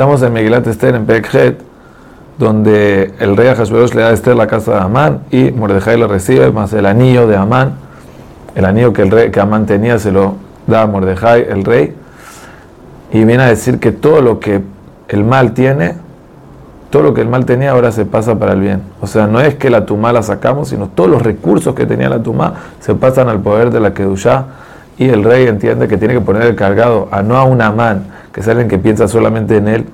Estamos en Megilat Esther, en Pekhet, donde el rey Ahashverosh le da a Esther la casa de Amán y Mordejai lo recibe, más el anillo de Amán. El anillo que, el rey, que Amán tenía se lo da a Mordejai, el rey. Y viene a decir que todo lo que el mal tiene, todo lo que el mal tenía ahora se pasa para el bien. O sea, no es que la tumá la sacamos, sino todos los recursos que tenía la tumá se pasan al poder de la Kedushá. Y el rey entiende que tiene que poner el cargado a no a un Amán, que es que piensa solamente en él,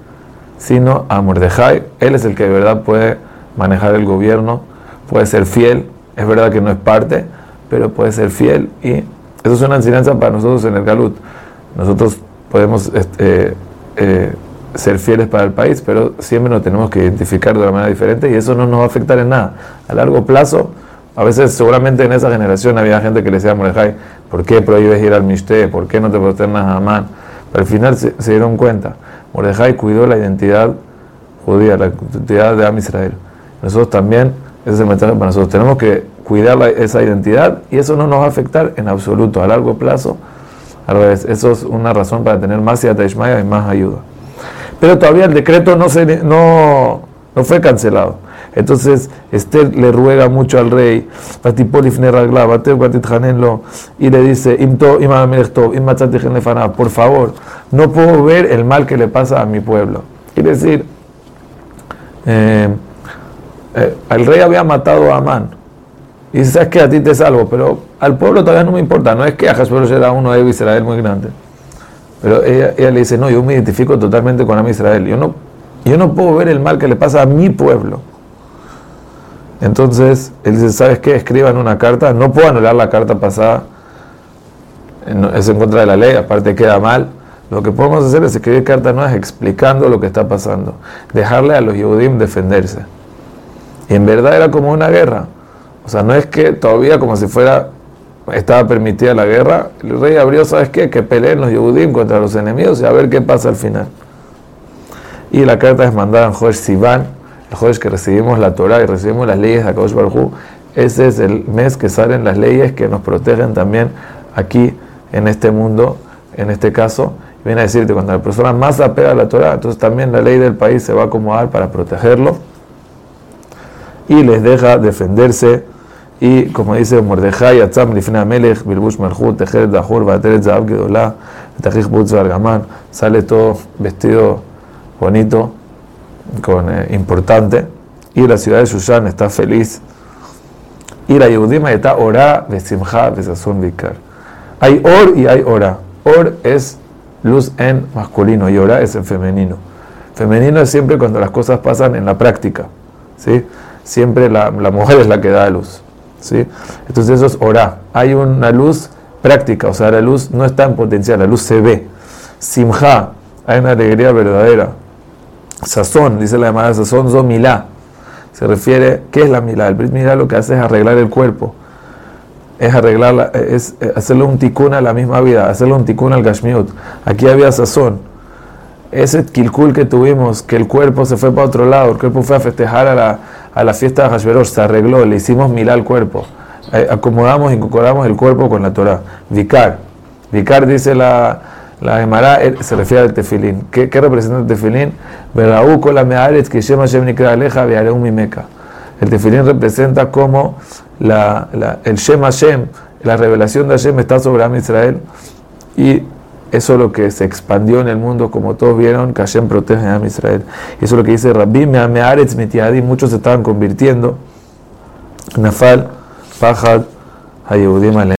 sino a Mordejai. Él es el que de verdad puede manejar el gobierno, puede ser fiel. Es verdad que no es parte, pero puede ser fiel. Y eso es una enseñanza para nosotros en el Galut. Nosotros podemos este, eh, ser fieles para el país, pero siempre nos tenemos que identificar de una manera diferente y eso no nos va a afectar en nada. A largo plazo, a veces seguramente en esa generación había gente que le decía a Mordejai, ¿por qué prohíbes ir al Mishte? ¿Por qué no te prosternas a Amán? Al final se, dieron cuenta. Mordejai cuidó la identidad judía, la identidad de Am Israel. Nosotros también, ese es el mensaje para nosotros, tenemos que cuidar esa identidad y eso no nos va a afectar en absoluto a largo plazo. Al revés, eso es una razón para tener más Yata y más ayuda pero todavía el decreto no, se, no, no fue cancelado. Entonces Esther le ruega mucho al rey, y le dice, por favor, no puedo ver el mal que le pasa a mi pueblo. Quiere decir, eh, eh, el rey había matado a Amán. Y dice, sabes que a ti te salvo, pero al pueblo todavía no me importa. No es que Ahasverosh era uno de Israel muy grande. Pero ella, le dice, no, yo me identifico totalmente con Am Israel. Yo no, yo no puedo ver el mal que le pasa a mi pueblo. Entonces, él dice, ¿sabes qué? Escriban una carta. No puedo anular la carta pasada. Es en contra de la ley, aparte queda mal. Lo que podemos hacer es escribir cartas nuevas explicando lo que está pasando. Dejarle a los Yehudim defenderse. Y en verdad era como una guerra. O sea, no es que todavía como si fuera estaba permitida la guerra, el rey abrió, ¿sabes qué? Que peleen los Yehudim contra los enemigos y a ver qué pasa al final. Y la carta es mandada en Josh Sivan, Josh que recibimos la Torah y recibimos las leyes de Akadosh Baruj Ese es el mes que salen las leyes que nos protegen también aquí en este mundo, en este caso. Viene a decirte, cuando la persona más apega a la Torah, entonces también la ley del país se va a acomodar para protegerlo y les deja defenderse y como dice Mordejai, Atzam Lifna Melech, Bilbush Tejeret Dahur, Bateret Butz sale todo vestido bonito, con, eh, importante, y la ciudad de Shushan está feliz. Y la Yehudima está orá, Besimha, Besazun Vikar. Hay or y hay ora. Or es luz en masculino y ora es en femenino. Femenino es siempre cuando las cosas pasan en la práctica. ¿sí? Siempre la, la mujer es la que da luz. ¿sí? Entonces eso es orá. Hay una luz práctica, o sea, la luz no está en potencial, la luz se ve. Simha, hay una alegría verdadera. Sazón, dice la llamada sazón, zomilá. Se refiere, ¿qué es la milá? El brit milá lo que hace es arreglar el cuerpo. Es arreglar, es hacerle un tikkun a la misma vida, hacerle un tikkun al gashmiut. Aquí había sazón. Ese kilkul que tuvimos, que el cuerpo se fue para otro lado, el cuerpo fue a festejar a la, a la fiesta de Hashverosh, se arregló, le hicimos milá al cuerpo. Eh, acomodamos, incorporamos el cuerpo con la Torah. Vikar. Vikar dice la, la Gemara, eh, se refiere al tefilín. ¿Qué, qué representa el tefilín? El tefilín representa como la, la, el Shem Hashem, la revelación de Hashem está sobre Am Israel y eso es lo que se expandió en el mundo, como todos vieron, que Hashem protege a Israel. Eso es lo que dice Rabbi Me'aretz Mitiadi, muchos se estaban convirtiendo. Nafal, Pajad, Hayeudim